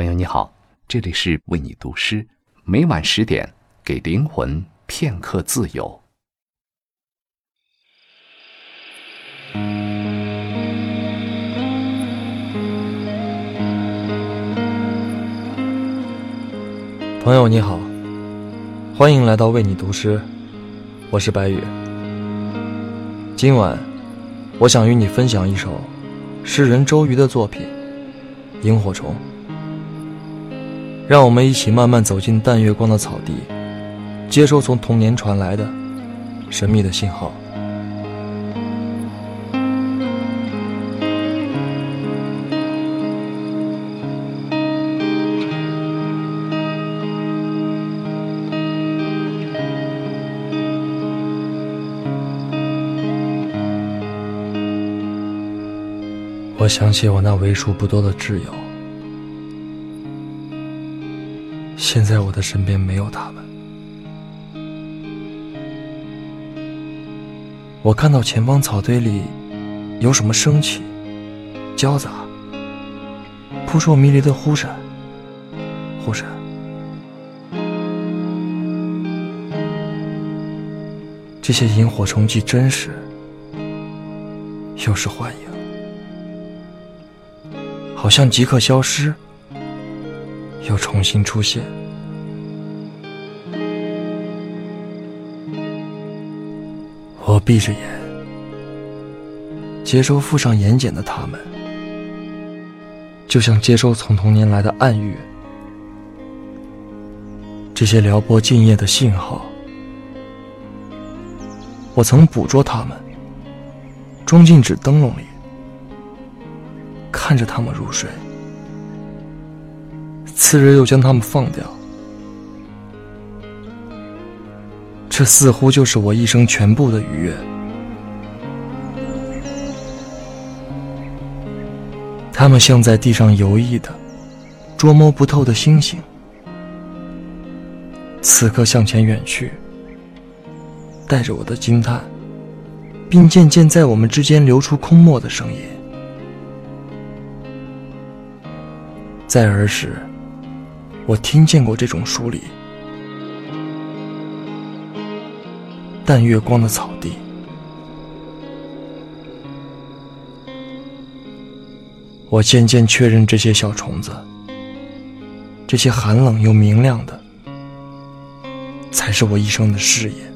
朋友你好，这里是为你读诗，每晚十点给灵魂片刻自由。朋友你好，欢迎来到为你读诗，我是白羽。今晚，我想与你分享一首诗人周瑜的作品《萤火虫》。让我们一起慢慢走进淡月光的草地，接收从童年传来的神秘的信号。我想起我那为数不多的挚友。现在我的身边没有他们。我看到前方草堆里有什么升起、交杂、扑朔迷离的忽闪、忽闪。这些萤火虫既真实，又是幻影，好像即刻消失。又重新出现。我闭着眼，接收附上眼睑的他们，就像接收从童年来的暗语。这些撩拨静夜的信号，我曾捕捉他们，装进纸灯笼里，看着他们入睡。次日又将它们放掉，这似乎就是我一生全部的愉悦。它们像在地上游弋的、捉摸不透的星星，此刻向前远去，带着我的惊叹，并渐渐在我们之间流出空漠的声音。在儿时。我听见过这种疏离，淡月光的草地，我渐渐确认这些小虫子，这些寒冷又明亮的，才是我一生的事业。